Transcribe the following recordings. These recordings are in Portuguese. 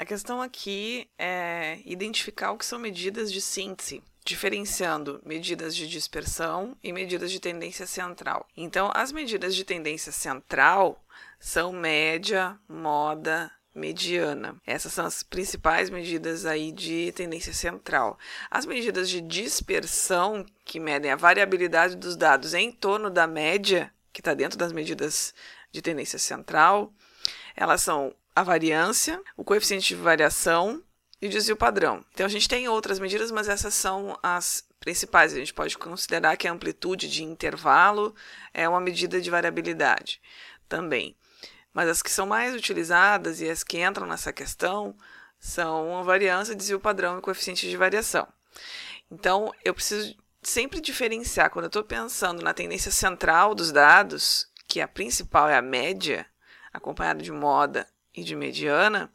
A questão aqui é identificar o que são medidas de síntese diferenciando medidas de dispersão e medidas de tendência central. Então, as medidas de tendência central são média, moda, mediana. Essas são as principais medidas aí de tendência central. As medidas de dispersão, que medem a variabilidade dos dados em torno da média, que está dentro das medidas de tendência central, elas são a variância, o coeficiente de variação e o desvio padrão. Então a gente tem outras medidas, mas essas são as principais. A gente pode considerar que a amplitude de intervalo é uma medida de variabilidade também. Mas as que são mais utilizadas e as que entram nessa questão são a variância, desvio padrão e coeficiente de variação. Então, eu preciso sempre diferenciar quando eu estou pensando na tendência central dos dados, que a principal é a média, acompanhada de moda e de mediana,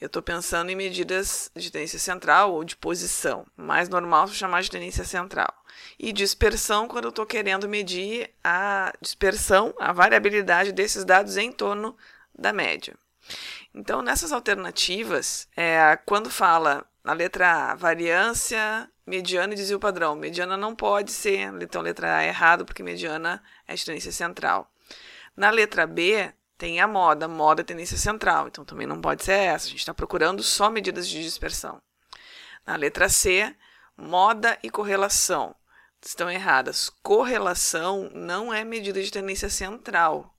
eu estou pensando em medidas de tendência central ou de posição. Mais normal chamar de tendência central. E dispersão, quando eu estou querendo medir a dispersão, a variabilidade desses dados em torno da média. Então, nessas alternativas, é, quando fala na letra A, variância, mediana e desvio padrão, mediana não pode ser, então letra A é errado, porque mediana é de tendência central. Na letra B, tem a moda, moda é tendência central, então também não pode ser essa. A gente está procurando só medidas de dispersão. Na letra C, moda e correlação. Estão erradas. Correlação não é medida de tendência central.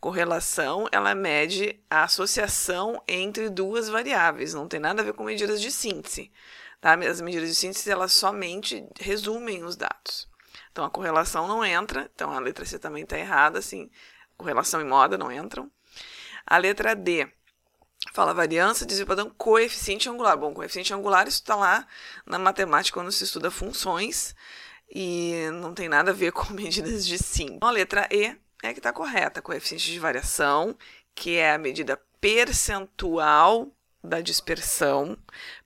Correlação, ela mede a associação entre duas variáveis, não tem nada a ver com medidas de síntese. Tá? As medidas de síntese, elas somente resumem os dados. Então, a correlação não entra, então a letra C também está errada, assim, correlação e moda não entram. A letra D fala variância, desvio padrão, coeficiente angular. Bom, coeficiente angular isso está lá na matemática quando se estuda funções e não tem nada a ver com medidas de sim. Então, a letra E é que está correta, coeficiente de variação, que é a medida percentual da dispersão,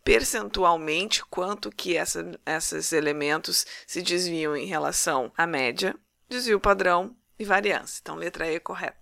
percentualmente quanto que essa, esses elementos se desviam em relação à média, desvio padrão, e variância. Então, letra E correta.